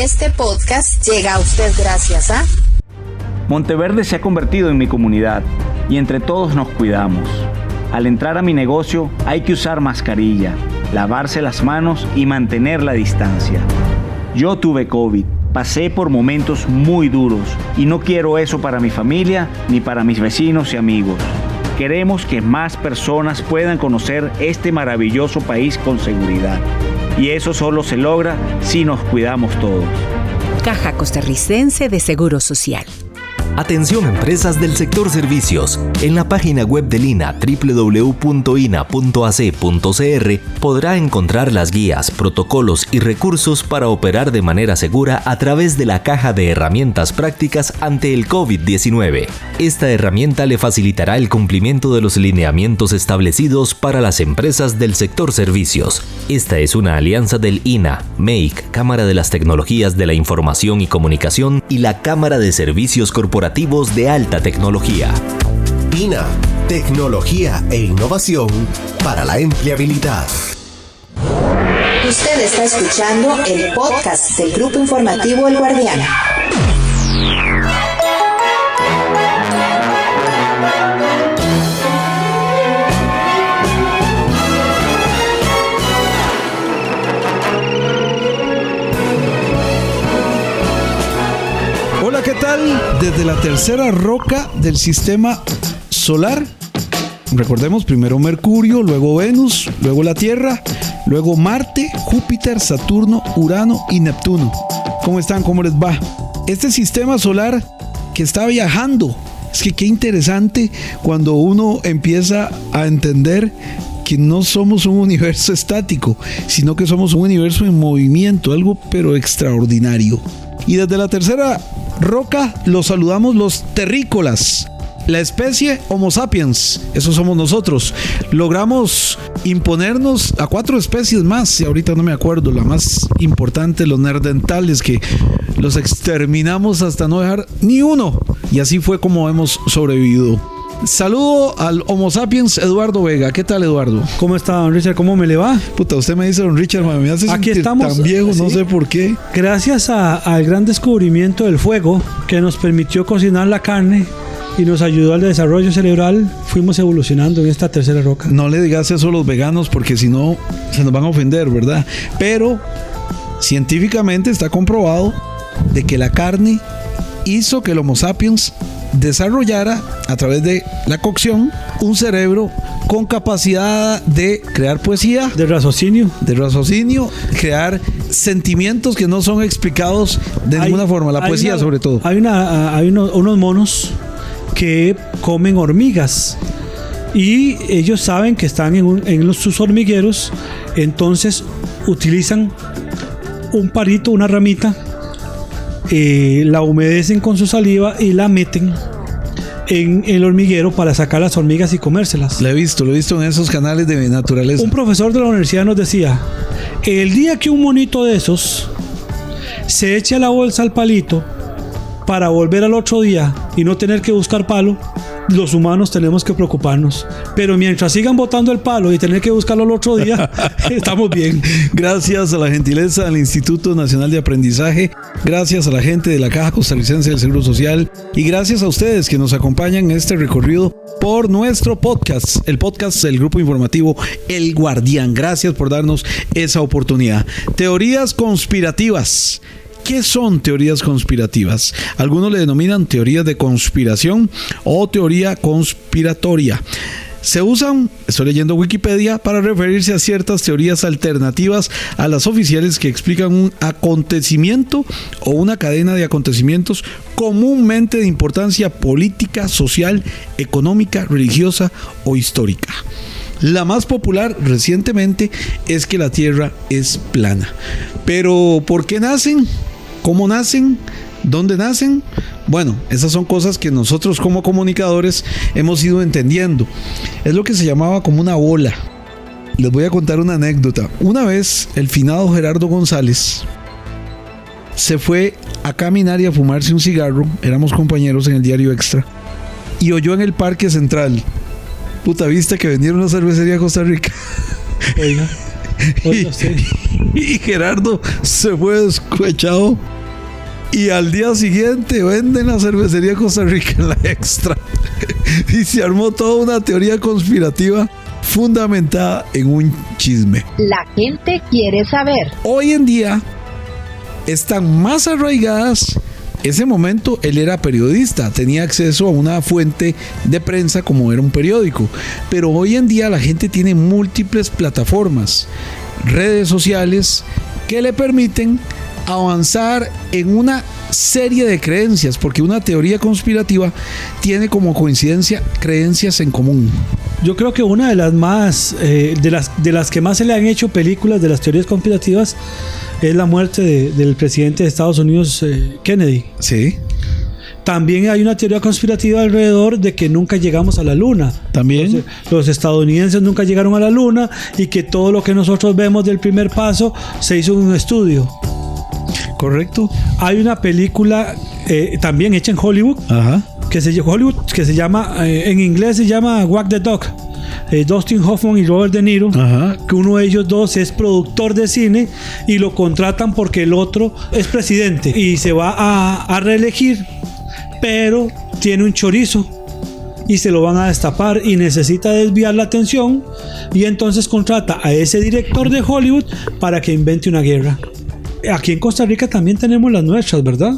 Este podcast llega a usted gracias a... Monteverde se ha convertido en mi comunidad y entre todos nos cuidamos. Al entrar a mi negocio hay que usar mascarilla, lavarse las manos y mantener la distancia. Yo tuve COVID, pasé por momentos muy duros y no quiero eso para mi familia ni para mis vecinos y amigos. Queremos que más personas puedan conocer este maravilloso país con seguridad. Y eso solo se logra si nos cuidamos todos. Caja Costarricense de Seguro Social. Atención empresas del sector servicios. En la página web del INA www.ina.ac.cr podrá encontrar las guías, protocolos y recursos para operar de manera segura a través de la caja de herramientas prácticas ante el COVID-19. Esta herramienta le facilitará el cumplimiento de los lineamientos establecidos para las empresas del sector servicios. Esta es una alianza del INA, MEIC, Cámara de las Tecnologías de la Información y Comunicación y la Cámara de Servicios Corporativos de alta tecnología. INA, tecnología e innovación para la empleabilidad. Usted está escuchando el podcast del Grupo Informativo El Guardián. Desde la tercera roca del sistema solar. Recordemos primero Mercurio, luego Venus, luego la Tierra, luego Marte, Júpiter, Saturno, Urano y Neptuno. ¿Cómo están? ¿Cómo les va? Este sistema solar que está viajando. Es que qué interesante cuando uno empieza a entender que no somos un universo estático, sino que somos un universo en movimiento, algo pero extraordinario. Y desde la tercera roca los saludamos los terrícolas. La especie Homo sapiens, eso somos nosotros. Logramos imponernos a cuatro especies más, y ahorita no me acuerdo, la más importante, los nerdentales, que los exterminamos hasta no dejar ni uno. Y así fue como hemos sobrevivido. Saludo al Homo sapiens Eduardo Vega. ¿Qué tal, Eduardo? ¿Cómo está, don Richard? ¿Cómo me le va? Puta, usted me dice, don Richard, me hace Aquí estamos, tan viejo, no sé por qué. Gracias a- al gran descubrimiento del fuego que nos permitió cocinar la carne y nos ayudó al desarrollo cerebral, fuimos evolucionando en esta tercera roca. No le digas eso a los veganos porque si no se nos van a ofender, ¿verdad? Pero científicamente está comprobado de que la carne hizo que el Homo sapiens desarrollara a través de la cocción un cerebro con capacidad de crear poesía, De raciocinio. de raciocinio, crear sentimientos que no son explicados de Hay- ninguna forma, la poesía una- sobre todo. Hay, una, hay unos monos que comen hormigas y ellos saben que están en, un- en los, sus hormigueros, entonces utilizan un parito, una ramita, eh, la humedecen con su saliva y la meten en el hormiguero para sacar las hormigas y comérselas. Lo he visto, lo he visto en esos canales de naturaleza. Un profesor de la universidad nos decía, el día que un monito de esos se eche a la bolsa al palito para volver al otro día y no tener que buscar palo, los humanos tenemos que preocuparnos. Pero mientras sigan botando el palo y tener que buscarlo al otro día, estamos bien. Gracias a la gentileza del Instituto Nacional de Aprendizaje, gracias a la gente de la Caja Costarricense del Seguro Social y gracias a ustedes que nos acompañan en este recorrido por nuestro podcast, el podcast del grupo informativo El Guardián. Gracias por darnos esa oportunidad. Teorías conspirativas. ¿Qué son teorías conspirativas? Algunos le denominan teorías de conspiración o teoría conspiratoria. Se usan, estoy leyendo Wikipedia, para referirse a ciertas teorías alternativas a las oficiales que explican un acontecimiento o una cadena de acontecimientos comúnmente de importancia política, social, económica, religiosa o histórica. La más popular recientemente es que la Tierra es plana. Pero ¿por qué nacen? ¿Cómo nacen? ¿Dónde nacen? Bueno, esas son cosas que nosotros como comunicadores hemos ido entendiendo. Es lo que se llamaba como una bola. Les voy a contar una anécdota. Una vez el finado Gerardo González se fue a caminar y a fumarse un cigarro. Éramos compañeros en el diario Extra. Y oyó en el Parque Central. Puta vista que vendieron una cervecería a Costa Rica. Oiga, Usted. Y Gerardo se fue descuechado. Y al día siguiente venden la cervecería Costa Rica en la extra. Y se armó toda una teoría conspirativa fundamentada en un chisme. La gente quiere saber. Hoy en día están más arraigadas. Ese momento él era periodista, tenía acceso a una fuente de prensa como era un periódico. Pero hoy en día la gente tiene múltiples plataformas, redes sociales que le permiten avanzar en una serie de creencias, porque una teoría conspirativa tiene como coincidencia creencias en común. Yo creo que una de las más, eh, de, las, de las que más se le han hecho películas de las teorías conspirativas es la muerte de- del presidente de Estados Unidos, eh, Kennedy. Sí, También hay una teoría conspirativa alrededor de que nunca llegamos a la luna. también. Los estadounidenses nunca llegaron a la luna y que todo lo que nosotros vemos del primer paso se hizo en un estudio. Correcto. Hay una película eh, también hecha en Hollywood Ajá. que se, Hollywood, que se llama, eh, en inglés se llama Walk the Dog. Eh, Dustin Hoffman y Robert De Niro, Ajá. que uno de ellos dos es productor de cine y lo contratan porque el otro es presidente y se va a, a reelegir, pero tiene un chorizo y se lo van a destapar y necesita desviar la atención y entonces contrata a ese director de Hollywood para que invente una guerra. Aquí en Costa Rica también tenemos las nuestras, ¿verdad?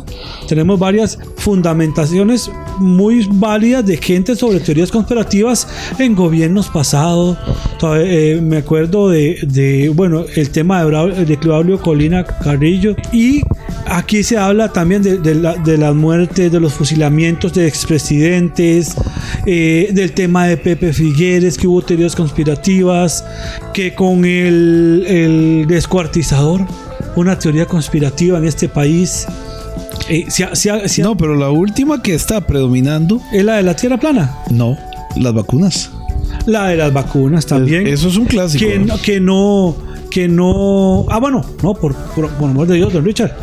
Tenemos varias fundamentaciones muy válidas de gente sobre teorías conspirativas en gobiernos pasados. Eh, me acuerdo de, bueno, el tema de, Claudio Colina Carrillo. Y aquí se habla también de, de la- de las muertes, de los fusilamientos de expresidentes, eh, del tema de Pepe Figueres, que hubo teorías conspirativas, que con el descuartizador, una teoría conspirativa en este país. eh, se ha- se ha- se ha- No, pero la última que está predominando, es la de la tierra plana, no, las vacunas. la de las vacunas también. Eso es un clásico. que no, que no, que no, ah bueno, no, por, por, por amor de Dios, don Richard,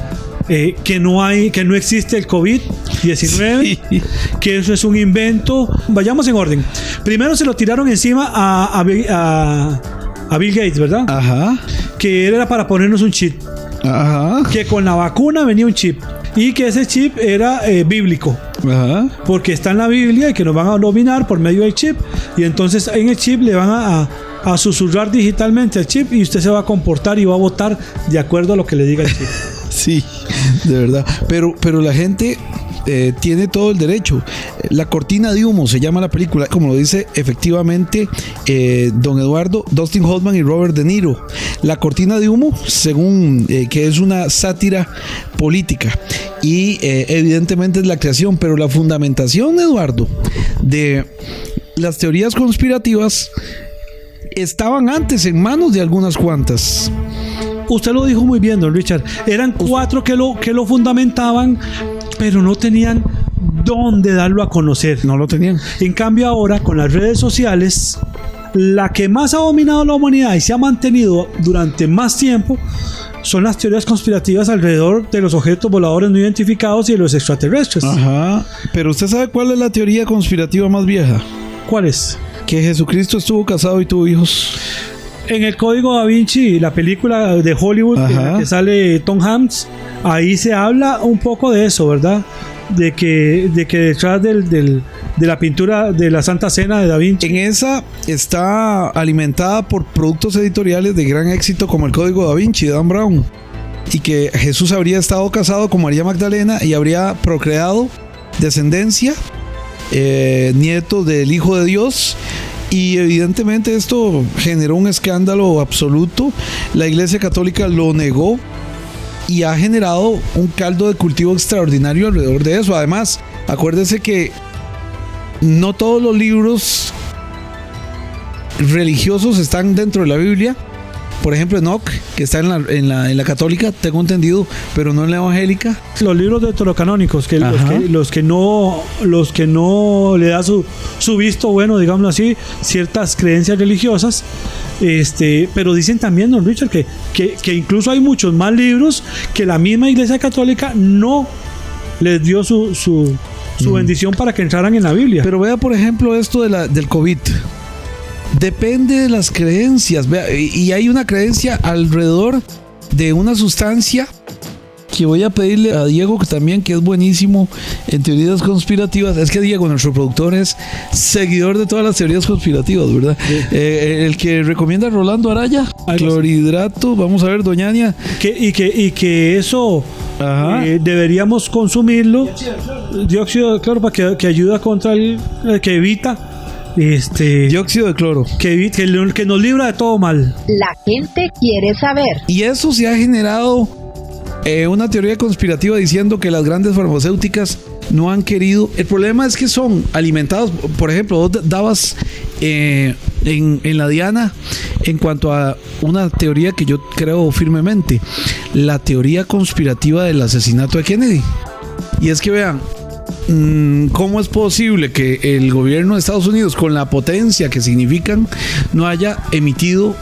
eh, que no hay, que no existe el COVID-19, Sí. que eso es un invento. Vayamos en orden. Primero se lo tiraron encima a, a, Bill- a- a Bill Gates, ¿verdad? Ajá. Que era para ponernos un chip, Ajá. que con la vacuna venía un chip y que ese chip era eh, bíblico. Ajá. porque está en la Biblia y que nos van a dominar por medio del chip y entonces en el chip le van a, a- a susurrar digitalmente al chip y usted se va a comportar y va a votar de acuerdo a lo que le diga el chip. Sí, de verdad. Pero, pero la gente eh, tiene todo el derecho. La cortina de humo se llama la película, como lo dice efectivamente eh, don Eduardo, Dustin Hoffman y Robert De Niro. La cortina de humo, según eh, que es una sátira política y evidentemente es la creación, pero la fundamentación, Eduardo, de las teorías conspirativas estaban antes en manos de algunas cuantas. Usted lo dijo muy bien, don Richard. Eran cuatro que lo, que lo fundamentaban, pero no tenían dónde darlo a conocer. No lo tenían. En cambio ahora con las redes sociales, la que más ha dominado la humanidad y se ha mantenido durante más tiempo son las teorías conspirativas alrededor de los objetos voladores no identificados y de los extraterrestres. Ajá. Pero usted sabe cuál es la teoría conspirativa más vieja? ¿Cuál es? Que Jesucristo estuvo casado y tuvo hijos. En el Código Da Vinci, la película de Hollywood en Ajá. la que sale Tom Hanks, ahí se habla un poco de eso, ¿verdad? De que, de que detrás del, del- de la pintura de la Santa Cena de Da Vinci En esa está alimentada por productos editoriales de gran éxito como el Código da Vinci de Dan Brown. Y que Jesús habría estado casado con María Magdalena y habría procreado descendencia, eh, nieto del Hijo de Dios. Y evidentemente esto generó un escándalo absoluto. La Iglesia Católica lo negó y ha generado un caldo de cultivo extraordinario alrededor de eso. Además, acuérdese que no todos los libros religiosos están dentro de la Biblia. Por ejemplo, Enoch, que está en la, en la, en la católica, tengo entendido, pero no en la evangélica. los libros deuterocanónicos que los, que los que no los que no le da su, su visto bueno digámoslo así ciertas creencias religiosas este pero dicen también don Richard que, que, que incluso hay muchos más libros que la misma iglesia católica no les dio su, su, su bendición para que entraran en la Biblia Pero vea, por ejemplo, esto de la, del COVID. Depende de las creencias. Y hay una creencia alrededor de una sustancia que voy a pedirle a Diego que también, que es buenísimo en teorías conspirativas. Es que Diego, nuestro productor, es seguidor de todas las teorías conspirativas, ¿verdad? Eh, el que recomienda Rolando Araya, Algo clorhidrato, vamos a ver, Doñaña. Que, y, que, y que eso eh, deberíamos consumirlo. Dióxido de cloro para que, que ayuda contra el. eh, que evita. Este. Dióxido de cloro. que, que, nos libra de todo mal. La gente quiere saber. Y eso se ha generado eh, una teoría conspirativa diciendo que las grandes farmacéuticas no han querido. El problema es que son alimentados, por ejemplo, vos dabas eh, en, en la Diana en cuanto a una teoría que yo creo firmemente, la teoría conspirativa del asesinato de Kennedy. Y es que vean, ¿cómo es posible que el gobierno de Estados Unidos, con la potencia que significan, no haya emitido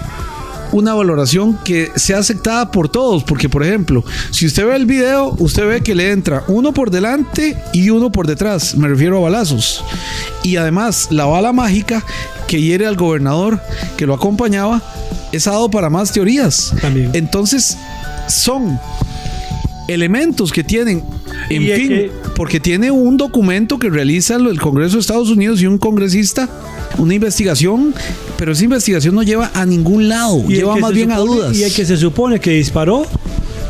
una valoración que sea aceptada por todos, porque por ejemplo, si usted ve el video, usted ve que le entra uno por delante y uno por detrás, me refiero a balazos. Y además, la bala mágica que hiere al gobernador que lo acompañaba es dado para más teorías. También. Entonces, son elementos que tienen, en Y es fin, que- porque tiene un documento que realiza el Congreso de Estados Unidos y un congresista, una investigación, pero esa investigación no lleva a ningún lado, Y lleva más bien a dudas. Y el que se supone que disparó,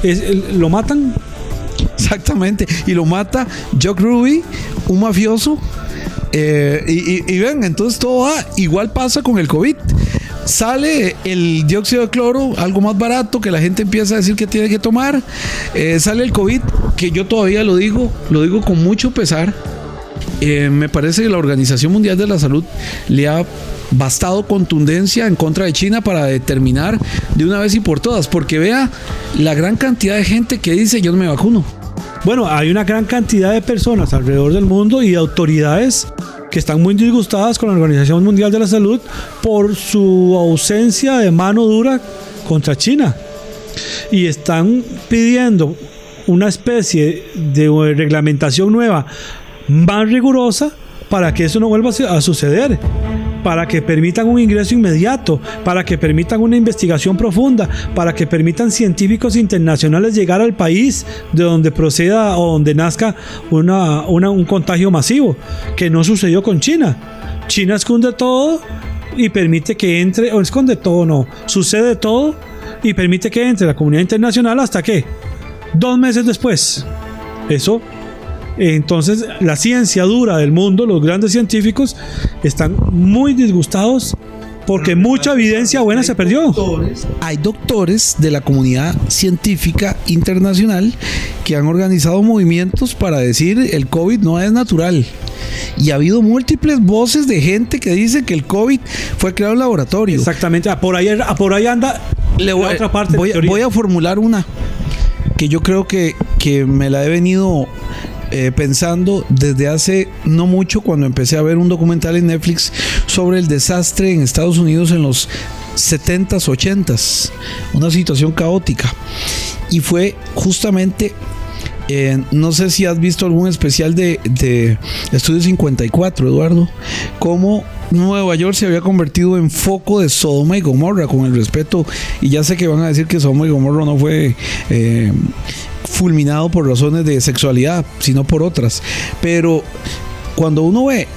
es, lo matan. Exactamente, y lo mata Jock Ruby, un mafioso. eh, y, y- y ven, entonces todo va, igual pasa con el COVID. Sale el dióxido de cloro, algo más barato que la gente empieza a decir que tiene que tomar. Eh, sale el COVID, que yo todavía lo digo, lo digo con mucho pesar. Eh, me parece que la Organización Mundial de la Salud le ha bastado contundencia en contra de China para determinar de una vez y por todas, porque vea la gran cantidad de gente que dice yo no me vacuno. Bueno, hay una gran cantidad de personas alrededor del mundo y de autoridades que están muy disgustadas con la Organización Mundial de la Salud por su ausencia de mano dura contra China. Y están pidiendo una especie de reglamentación nueva más rigurosa para que eso no vuelva a suceder, para que permitan un ingreso inmediato, para que permitan una investigación profunda, para que permitan científicos internacionales llegar al país de donde proceda o donde nazca una, un contagio masivo, que no sucedió con China. China esconde todo y permite que entre, o esconde todo, no, sucede todo y permite que entre la comunidad internacional hasta que dos meses después. Eso entonces, la ciencia dura del mundo, los grandes científicos, están muy disgustados porque mucha evidencia buena se perdió. Hay doctores de la comunidad científica internacional que han organizado movimientos para decir el COVID no es natural. Y ha habido múltiples voces de gente que dice que el COVID fue creado en laboratorio. Exactamente, ah, por ahí, ah, por ahí anda Le voy, la otra parte. voy, voy a formular una que yo creo que, que me la he venido eh, pensando desde hace no mucho cuando empecé a ver un documental en Netflix sobre el desastre en Estados Unidos en los 70s, 80s, una situación caótica. Y fue justamente, eh, no sé si has visto algún especial de, de Estudio 54, Eduardo, cómo Nueva York se había convertido en foco de Sodoma y Gomorra, con el respeto, y ya sé que van a decir que Sodoma y Gomorra no fue... eh, fulminado por razones de sexualidad, sino por otras. Pero cuando uno ve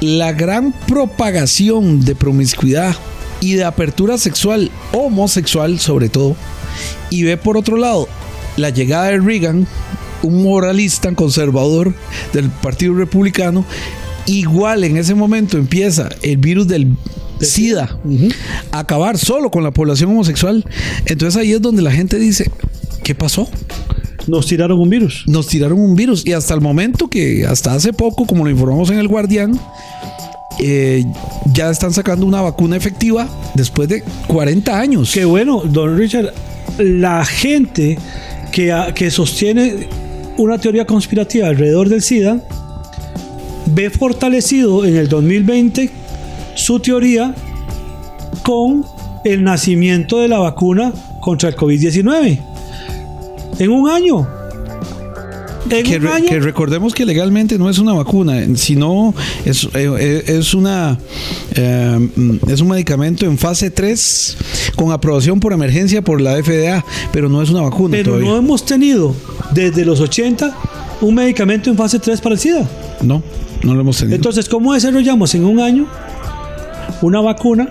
la gran propagación de promiscuidad y de apertura sexual, homosexual sobre todo, y ve por otro lado la llegada de Reagan, un moralista conservador del Partido Republicano, igual en ese momento empieza el virus del SIDA a acabar solo con la población homosexual. Entonces ahí es donde la gente dice, ¿qué pasó? Nos tiraron un virus. nos tiraron un virus y hasta el momento que hasta hace poco, como lo informamos en el Guardián, eh, ya están sacando una vacuna efectiva después de 40 años. Que bueno, don Richard, la gente que, que sostiene una teoría conspirativa alrededor del SIDA ve fortalecido en el 2020 su teoría con el nacimiento de la vacuna contra el COVID-19. En un año. En que, un re- año- que recordemos que legalmente no es una vacuna, sino es, eh, es una eh, es un medicamento en fase 3 con aprobación por emergencia por la FDA, pero no es una vacuna Pero todavía. no hemos tenido desde los 80 un medicamento en fase 3 para el SIDA. No, no lo hemos tenido. Entonces, ¿cómo desarrollamos en un año una vacuna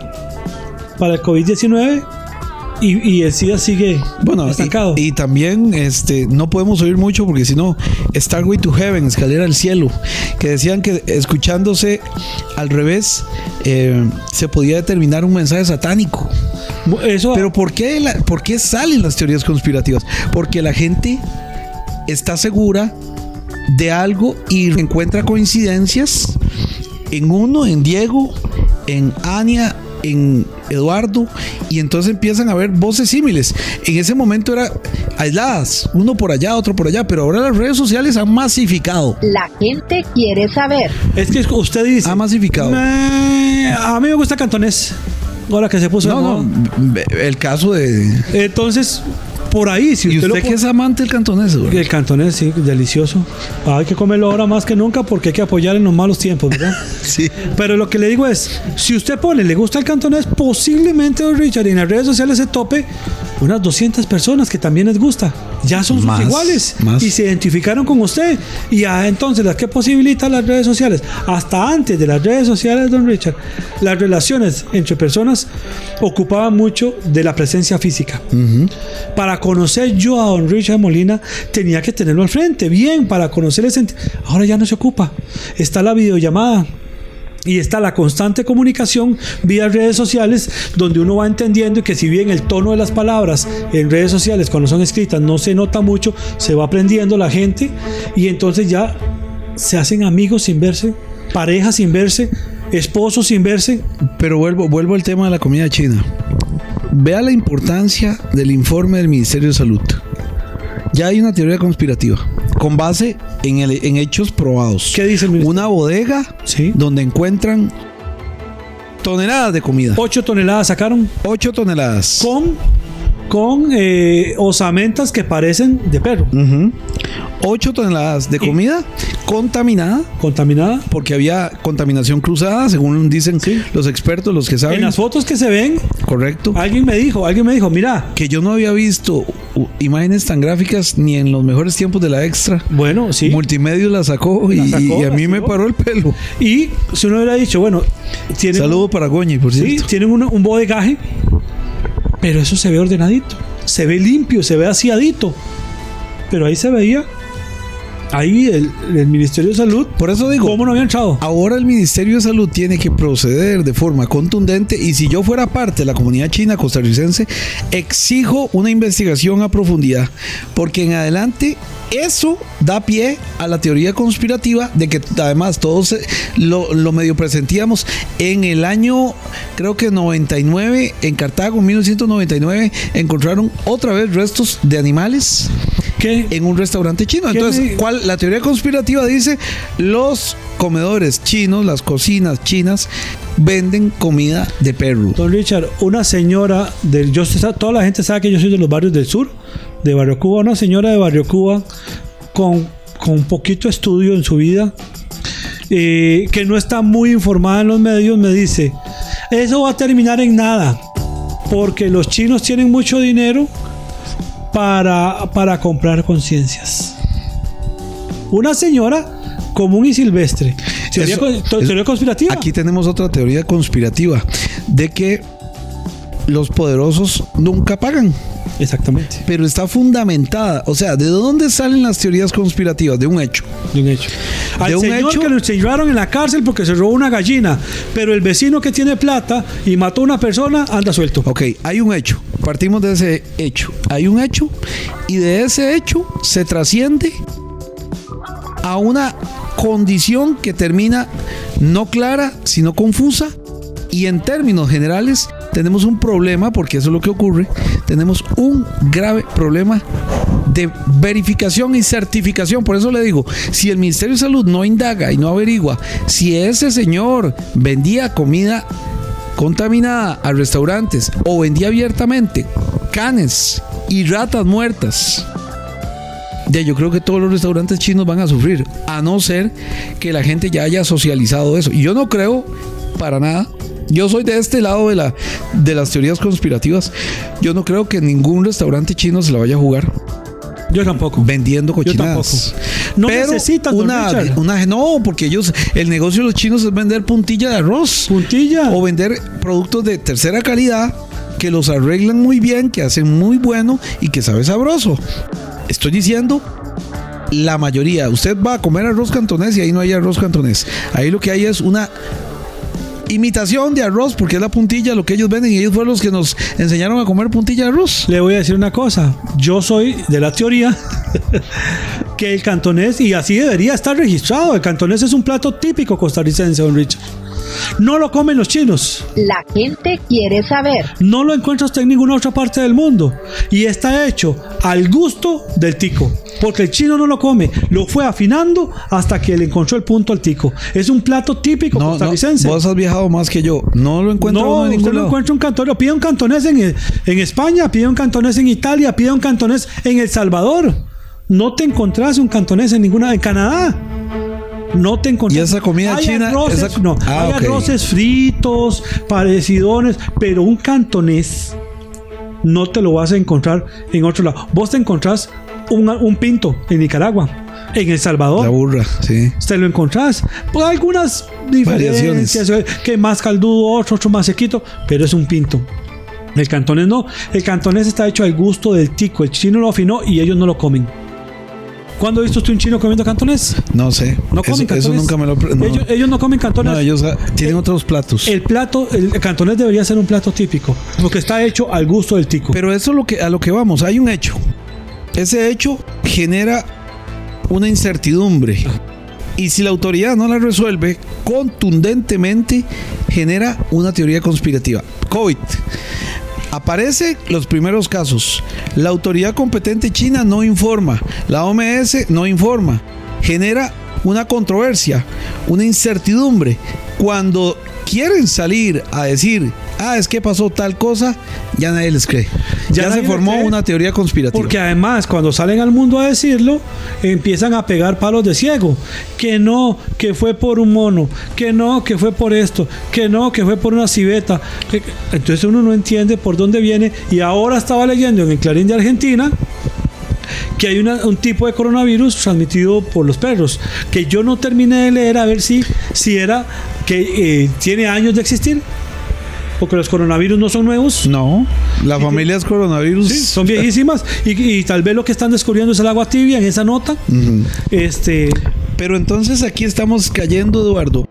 para el COVID-19 y, y el SIDA sigue Bueno, estancado? y, y también este, no podemos oír mucho porque si no, Starway to Heaven, escalera al cielo, que decían que escuchándose al revés eh, se podía determinar un mensaje satánico. Eso, Pero ¿por qué, la- ¿por qué salen las teorías conspirativas? Porque la gente está segura de algo y encuentra coincidencias en uno, en Diego, en Ania, en Eduardo, y entonces empiezan a ver voces símiles. En ese momento era aisladas, uno por allá, otro por allá, pero ahora las redes sociales han masificado. La gente quiere saber. es que usted dice. Ha masificado. "Me- a mí me gusta cantonés. Ahora que se puso No, no, el caso de... Entonces, por ahí, si ¿Y usted, que es amante del cantonés? güey? El cantonés, sí, delicioso. Hay que comerlo ahora más que nunca porque hay que apoyar en los malos tiempos, ¿verdad? Sí. Pero lo que le digo es, si usted pone, le gusta el cantonés, posiblemente, don Richard, en las redes sociales se tope unas 200 personas que también les gusta. Ya son sus iguales más. y se identificaron con usted. Y ah, entonces, ¿las que posibilitan las redes sociales? Hasta antes de las redes sociales, don Richard, las relaciones entre personas ocupaban mucho de la presencia física. Para conocer yo a don Richard Molina, tenía que tenerlo al frente, bien, para conocer el Ahora ya no se ocupa. Está la videollamada. Y está la constante comunicación vía redes sociales, donde uno va entendiendo que si bien el tono de las palabras en redes sociales cuando son escritas no se nota mucho, se va aprendiendo la gente y entonces ya se hacen amigos sin verse, parejas sin verse, esposos sin verse. Pero vuelvo, vuelvo al tema de la comida china. Vea la importancia del informe del Ministerio de Salud. Ya hay una teoría conspirativa con base en, el- en hechos probados. ¿Qué dice el? Una bodega Sí. donde encuentran toneladas de comida. 8 toneladas sacaron 8 toneladas. con, con eh, osamentas que parecen de perro, Ujú. 8 toneladas de comida contaminada contaminada. porque había contaminación cruzada, según dicen Sí. los expertos, los que saben. En las fotos que se ven, Correcto. alguien me dijo, alguien me dijo, mira, Que yo no había visto uh, imágenes tan gráficas ni en los mejores tiempos de la extra. bueno, sí. Multimedios la sacó, y, La sacó, y a mí me paró el pelo. Y si uno hubiera dicho, bueno, tienen, Saludo para Goñi, por sí, cierto. tienen un, un bodegaje, pero eso se ve ordenadito, se ve limpio, se ve aseadito. Pero ahí se veía, ahí el, el Ministerio de Salud, Por eso digo, ¿cómo no había entrado? ahora el Ministerio de Salud tiene que proceder de forma contundente y si yo fuera parte de la comunidad china costarricense, exijo una investigación a profundidad, porque en adelante eso da pie a la teoría conspirativa de que además todos eh, lo, lo medio presentíamos en el año, creo que 99, en Cartago, 1999, encontraron otra vez restos de animales ¿Qué? en un restaurante chino. ¿Qué Entonces, me- ¿cuál, la teoría conspirativa dice los comedores chinos, las cocinas chinas venden comida de perro. Don Richard, una señora del yo toda la gente sabe que yo soy de los barrios del sur, de Barrio Cuba, una señora de Barrio Cuba con, con poquito estudio en su vida, eh, que no está muy informada en los medios, me dice, eso va a terminar en nada, porque los chinos tienen mucho dinero para, para comprar conciencias. Una señora común y silvestre. Teoría, Eso- con- to- es- teoría conspirativa. Aquí tenemos otra teoría conspirativa de que los poderosos nunca pagan, Exactamente. pero está fundamentada. O sea, ¿de dónde salen las teorías conspirativas? De un hecho. De un hecho. Al De un señor hecho- que lo llevaron en la cárcel porque se robó una gallina, pero el vecino que tiene plata y mató a una persona anda suelto. Ok, hay un hecho. Partimos de ese hecho. Hay un hecho y de ese hecho se trasciende a una condición que termina no clara, sino confusa. Y en términos generales tenemos un problema, porque eso es lo que ocurre, tenemos un grave problema de verificación y certificación. Por eso le digo, si el Ministerio de Salud no indaga y no averigua si ese señor vendía comida contaminada a restaurantes o vendía abiertamente canes y ratas muertas Ya, yo creo que todos los restaurantes chinos van a sufrir, a no ser que la gente ya haya socializado eso. Y yo no creo para nada. Yo soy de este lado de, la, de las teorías conspirativas. Yo no creo que ningún restaurante chino se la vaya a jugar Yo tampoco. vendiendo Yo tampoco. cochinadas. No necesitan, una, una no, porque ellos el negocio de los chinos es vender puntilla de arroz Puntilla. o vender productos de tercera calidad que los arreglan muy bien, que hacen muy bueno y que sabe sabroso. Estoy diciendo la mayoría. Usted va a comer arroz cantonés y ahí no hay arroz cantonés. Ahí lo que hay es una imitación de arroz porque es la puntilla lo que ellos venden y ellos fueron los que nos enseñaron a comer puntilla de arroz. Le voy a decir una cosa. Yo soy de la teoría que el cantonés, y así debería estar registrado, el cantonés es un plato típico costarricense, don Richard. No lo comen los chinos. La gente quiere saber. No lo encuentra usted en ninguna otra parte del mundo. Y está hecho al gusto del tico. Porque el chino no lo come. Lo fue afinando hasta que le encontró el punto al tico. Es un plato típico No, no, costarricense. vos has viajado más que yo. No lo encuentro No, en usted ningún no encuentra un cantonés. Pide un cantonés en, en España, pide un cantonés en Italia, pide un cantonés en El Salvador. No te encontrás un cantonés en ninguna. En Canadá. No te encontrás. ¿Y esa comida Hay china? arroces- esa- no, Ah, hay ok. arroces fritos, parecidones, pero un cantonés no te lo vas a encontrar en otro lado. Vos te encontrás un, un pinto en Nicaragua, en El Salvador. La burra, sí. Te lo encontrás. Por algunas Variaciones. diferencias, que más caldudo, otro, otro más sequito, pero es un pinto. El cantonés no. El cantonés está hecho al gusto del tico. El chino lo afinó y ellos no lo comen. ¿Cuándo has visto usted un chino comiendo cantonés? No sé. No eso, comen cantonés. eso nunca me lo. no. Ellos, ellos no comen cantonés. No, ellos ah, tienen Eh, otros platos. El plato, el cantonés debería ser un plato típico, porque está hecho al gusto del tico. Pero eso es lo que, a lo que vamos. Hay un hecho. Ese hecho genera una incertidumbre. Y si la autoridad no la resuelve contundentemente, genera una teoría conspirativa. COVID. Aparece los primeros casos. La autoridad competente china no informa. La OMS no informa. Genera una controversia, una incertidumbre. Cuando quieren salir a decir, ah, es que pasó tal cosa, ya nadie les cree. Ya se formó una teoría conspirativa. Porque además, cuando salen al mundo a decirlo, empiezan a pegar palos de ciego. Que no, que fue por un mono. Que no, que fue por esto. Que no, que fue por una civeta. Entonces uno no entiende por dónde viene. Y ahora estaba leyendo en el Clarín de Argentina que hay una- un tipo de coronavirus transmitido por los perros. Que yo no terminé de leer a ver si, si era que eh, tiene años de existir. Porque los coronavirus no son nuevos. No, la familia es coronavirus. Sí, son viejísimas y, y tal vez lo que están descubriendo es el agua tibia en esa nota. Este, Pero entonces aquí estamos cayendo, Eduardo,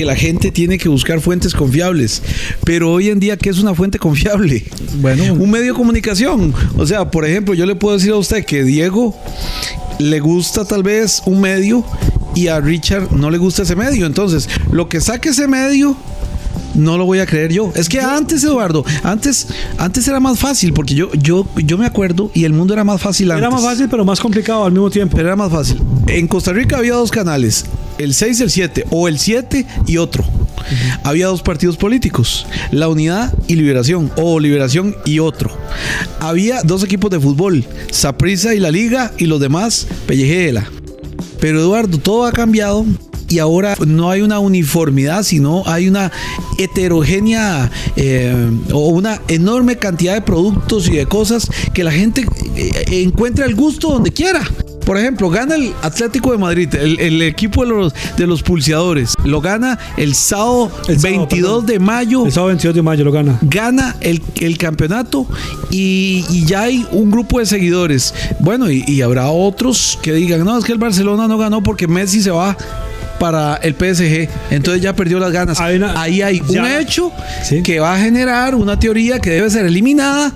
que la gente tiene que buscar fuentes confiables. Pero hoy en día, ¿qué es una fuente confiable? Bueno. un medio de comunicación. O sea, por ejemplo, yo le puedo decir a usted que Diego le gusta tal vez un medio y a Richard no le gusta ese medio. Entonces, lo que saque ese medio no lo voy a creer yo. Es que antes, Eduardo, antes, antes era más fácil, porque yo, yo, yo me acuerdo y el mundo era más fácil antes. era más fácil pero más complicado al mismo tiempo. Pero era más fácil. En Costa Rica había dos canales, el 6 y el 7, o el 7 y otro. Había dos partidos políticos, la Unidad y Liberación, o Liberación y otro. Había dos equipos de fútbol, Saprissa y la Liga, y los demás, Pellejela. Pero Eduardo, todo ha cambiado y ahora no hay una uniformidad, sino hay una heterogénea eh, o una enorme cantidad de productos y de cosas que la gente eh, encuentra el gusto donde quiera. Por ejemplo, gana el Atlético de Madrid, el, el equipo de los, de los pulseadores. Lo gana el sábado, El sábado, 22 perdón. de mayo El sábado 22 de mayo lo gana. gana el, el campeonato y, y ya hay un grupo de seguidores. Bueno, y, y habrá otros que digan, no, es que el Barcelona no ganó porque Messi se va para el PSG, entonces ya perdió las ganas. Hay una- Ahí hay un hecho Sí. que va a generar una teoría que debe ser eliminada.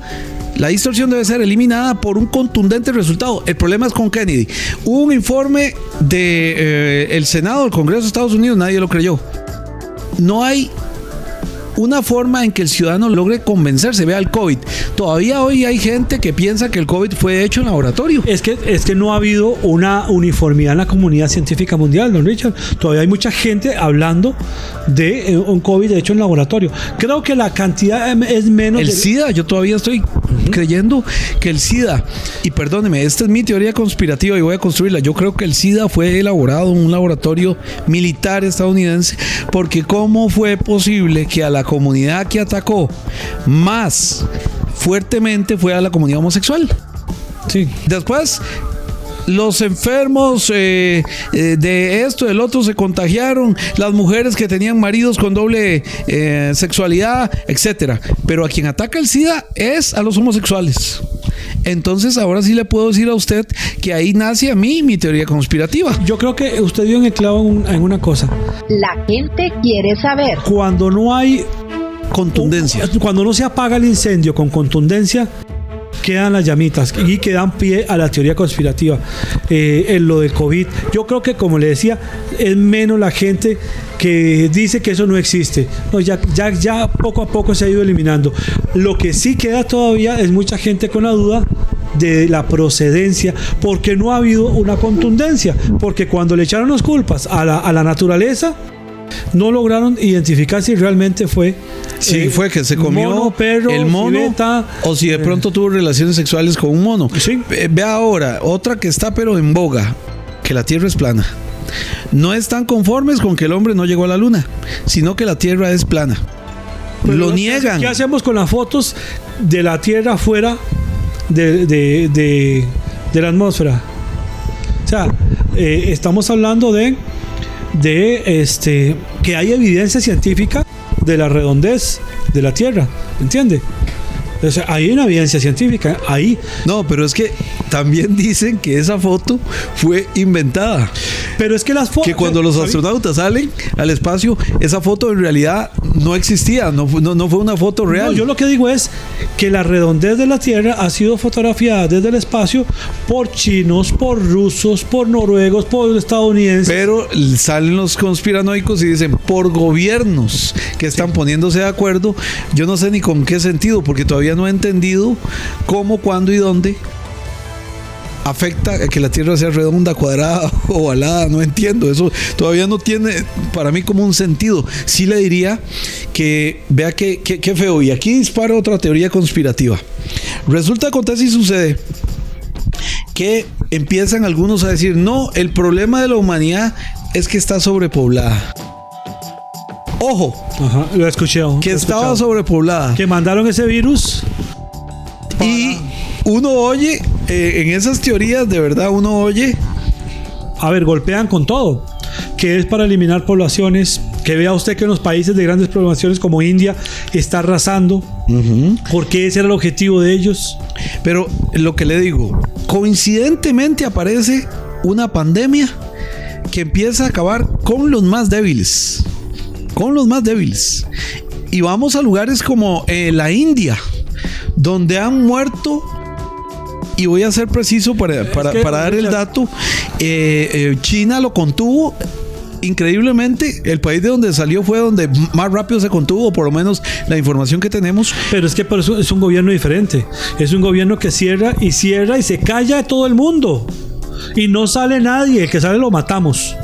La distorsión debe ser eliminada por un contundente resultado. El problema es con Kennedy. Hubo un informe de eh, el Senado del Congreso de Estados Unidos, nadie lo creyó. No hay una forma en que el ciudadano logre convencerse. Vea el COVID. Todavía hoy hay gente que piensa que el COVID fue hecho en laboratorio. Es que, es que no ha habido una uniformidad en la comunidad científica mundial, don Richard. Todavía hay mucha gente hablando de eh, un COVID hecho en laboratorio. Creo que la cantidad em, es menos. El de- SIDA, yo todavía estoy creyendo que el SIDA, y perdóneme, esta es mi teoría conspirativa y voy a construirla, yo creo que el SIDA fue elaborado en un laboratorio militar estadounidense, porque ¿cómo fue posible que a la comunidad que atacó más fuertemente fue a la comunidad homosexual? Sí. Después, los enfermos eh, eh, de esto, del otro, se contagiaron, las mujeres que tenían maridos con doble eh, sexualidad, etcétera. Pero a quien ataca el SIDA es a los homosexuales. Entonces, ahora sí le puedo decir a usted que ahí nace a mí mi teoría conspirativa. Yo creo que usted dio en el clavo en, un- en una cosa. La gente quiere saber. Cuando no hay Contundencia. Cuando no se apaga el incendio con contundencia, quedan las llamitas y que dan pie a la teoría conspirativa. Eh, en lo del COVID, yo creo que, como le decía, es menos la gente que dice que eso no existe. No, ya, ya, ya poco a poco se ha ido eliminando. Lo que sí queda todavía es mucha gente con la duda de la procedencia, porque no ha habido una contundencia, porque cuando le echaron las culpas a la, a la naturaleza, no lograron identificar si realmente fue Sí, eh, fue que se comió mono, perro, el mono civeta, o si de eh, pronto tuvo relaciones sexuales con un mono. Sí. Ve, ve ahora, otra que está pero en boga, que la Tierra es plana. No están conformes con que el hombre no llegó a la luna, sino que la Tierra es plana. pero Lo ¿qué- niegan. ¿Qué hacemos con las fotos de la Tierra fuera de, de- de- de la atmósfera? O sea, eh, estamos hablando de, de este, que hay evidencia científica de la redondez de la Tierra, ¿entiende? O sea, hay una evidencia científica ahí. No, pero es que también dicen que esa foto fue inventada. Pero es que las fotos... Que cuando los astronautas salen al espacio, esa foto en realidad no existía, no, no, no fue una foto real. No, yo lo que digo es que la redondez de la Tierra ha sido fotografiada desde el espacio por chinos, por rusos, por noruegos, por estadounidenses. Pero salen los conspiranoicos y dicen por gobiernos que están poniéndose de acuerdo. Yo no sé ni con qué sentido, porque todavía no he entendido cómo, cuándo y dónde afecta a que la Tierra sea redonda, cuadrada, ovalada. No entiendo. Eso todavía no tiene para mí como un sentido. Sí le diría que vea que, que- qué feo. Y aquí disparo otra teoría conspirativa. Resulta, acontece y sucede que empiezan algunos a decir, no, el problema de la humanidad es que está sobrepoblada. Ojo, Ajá, lo he escuchado. que lo he estaba escuchado. sobrepoblada. Que mandaron ese virus. Y uno oye, eh, en esas teorías, de verdad, uno oye, A ver, golpean con todo. Que es para eliminar poblaciones. Que vea usted que en los países de grandes poblaciones como India está arrasando. Porque ese era el objetivo de ellos. pero lo que le digo, coincidentemente aparece una pandemia que empieza a acabar con los más débiles. Con los más débiles. Y vamos a lugares como eh, la India, donde han muerto, y voy a ser preciso para, para- que- para dar el dato, eh, eh, China lo contuvo. Increíblemente, el país de donde salió fue donde más rápido se contuvo, por lo menos la información que tenemos. Pero es que por eso es un gobierno diferente. Es un gobierno que cierra y cierra y se calla de todo el mundo. Y no sale nadie. El que sale lo matamos.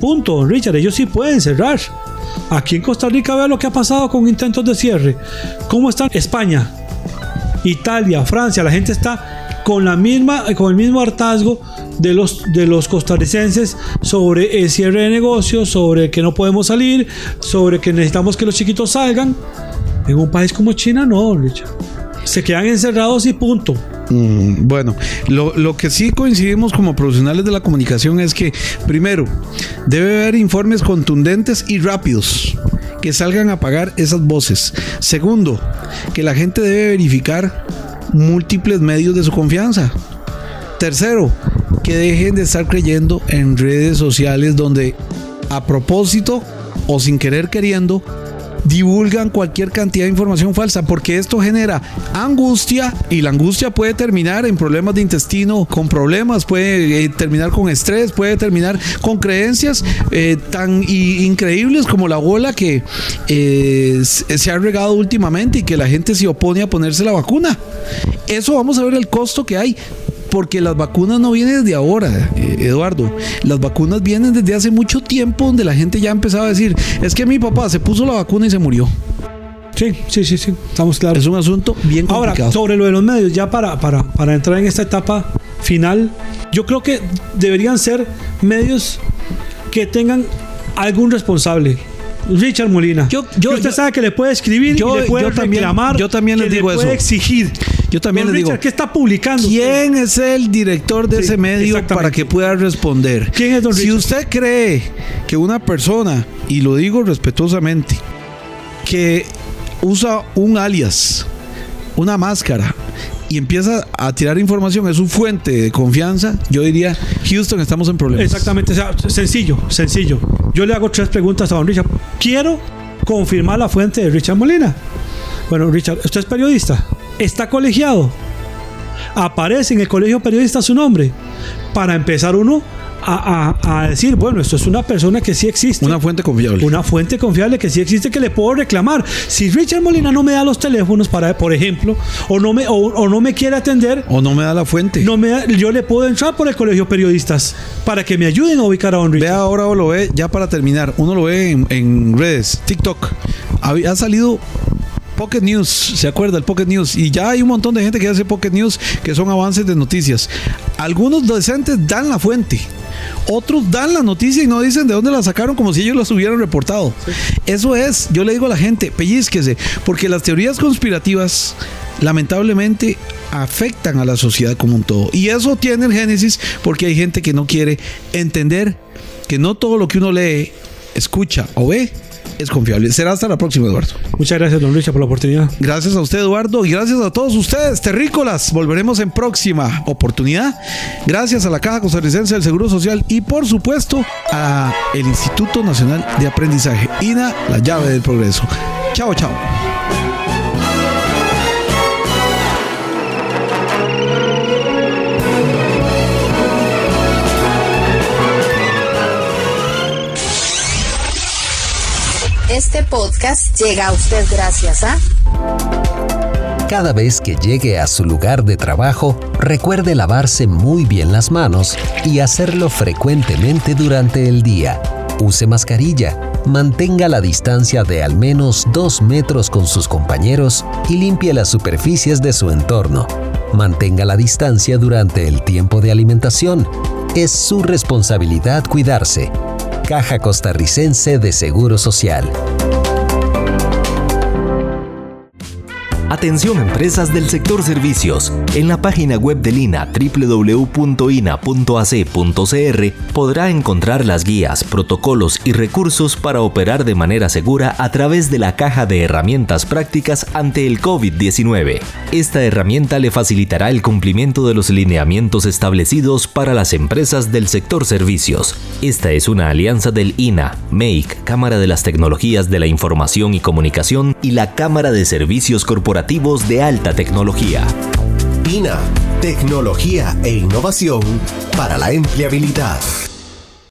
Punto, Richard. Ellos sí pueden cerrar. Aquí en Costa Rica vea lo que ha pasado con intentos de cierre. ¿Cómo están España, Italia, Francia? La gente está con la misma, con el mismo hartazgo de los, de los costarricenses sobre el cierre de negocios, sobre que no podemos salir, sobre que necesitamos que los chiquitos salgan. En un país como China, no, Richard. Se quedan encerrados y punto. Mm, Bueno, lo, lo que sí coincidimos como profesionales de la comunicación es que, primero, debe haber informes contundentes y rápidos que salgan a apagar esas voces. Segundo, que la gente debe verificar múltiples medios de su confianza. Tercero, que dejen de estar creyendo en redes sociales donde a propósito o sin querer queriendo divulgan cualquier cantidad de información falsa porque esto genera angustia y la angustia puede terminar en problemas de intestino con problemas, puede eh, terminar con estrés, puede terminar con creencias eh, tan increíbles como la bola que eh, se ha regado últimamente y que la gente se opone a ponerse la vacuna. Eso vamos a ver el costo que hay. Porque las vacunas no vienen desde ahora, eh, Eduardo. Las vacunas vienen desde hace mucho tiempo donde la gente ya empezaba a decir, es que mi papá se puso la vacuna y se murió. Sí, sí, sí, sí, estamos claros. Es un asunto bien Ahora, complicado. sobre lo de los medios, ya para, para, para entrar en esta etapa final, yo creo que deberían ser medios que tengan algún responsable. Richard Molina. Yo- yo- usted yo- sabe que le puede escribir yo- y le puede yo también- reclamar. yo también que les le digo puede eso. exigir. Yo también Don les digo, ¿qué está publicando? ¿Quién es el director de Sí, ese medio para que pueda responder? ¿Quién es don Si Richard? usted cree que una persona, y lo digo respetuosamente, que usa un alias, una máscara, y empieza a tirar información, es su fuente de confianza, yo diría, Houston, estamos en problemas. Exactamente, o sea, sencillo, sencillo. Yo le hago tres preguntas a don Richard. Quiero confirmar la fuente de Richard Molina. Bueno, Richard, usted es periodista. ¿Está colegiado? Aparece en el colegio periodista su nombre. Para empezar uno a, a- a decir, bueno, esto es una persona que sí existe. Una fuente confiable. Una fuente confiable que sí existe que le puedo reclamar. Si Richard Molina no me da los teléfonos para, por ejemplo, o no me, o, o no me quiere atender, O no me da la fuente. no me da- yo le puedo entrar por el colegio periodistas para que me ayuden a ubicar a Don Richard. Vea ahora o lo ve, ya para terminar, uno lo ve en, en redes, TikTok. Había- Ha salido Pocket News, ¿se acuerda? El Pocket News. Y ya hay un montón de gente que hace Pocket News que son avances de noticias. Algunos docentes dan la fuente. Otros dan la noticia y no dicen de dónde la sacaron como si ellos las hubieran reportado. Eso es, yo le digo a la gente, pellizquese, porque las teorías conspirativas lamentablemente afectan a la sociedad como un todo. Y eso tiene el génesis porque hay gente que no quiere entender que no todo lo que uno lee, escucha o ve es confiable. Será hasta la próxima, Eduardo. Muchas gracias, don Richard, por la oportunidad. Gracias a usted, Eduardo, y gracias a todos ustedes, terrícolas. Volveremos en próxima oportunidad. Gracias a la Caja Costarricense del Seguro Social y, por supuesto, a el Instituto Nacional de Aprendizaje. INA, la llave del progreso. Chao, chao. Este podcast llega a usted gracias a Cada vez que llegue a su lugar de trabajo, recuerde lavarse muy bien las manos y hacerlo frecuentemente durante el día. Use mascarilla, mantenga la distancia de al menos 2 metros con sus compañeros y limpie las superficies de su entorno. Mantenga la distancia durante el tiempo de alimentación. Es su responsabilidad cuidarse. Caja Costarricense de Seguro Social. Atención empresas del sector servicios. En la página web del INA www.ina.ac.cr podrá encontrar las guías, protocolos y recursos para operar de manera segura a través de la caja de herramientas prácticas ante el COVID-19. Esta herramienta le facilitará el cumplimiento de los lineamientos establecidos para las empresas del sector servicios. Esta es una alianza del INA, MEIC, Cámara de las Tecnologías de la Información y Comunicación y la Cámara de Servicios Corporativos de Alta Tecnología. INA, tecnología e innovación para la empleabilidad.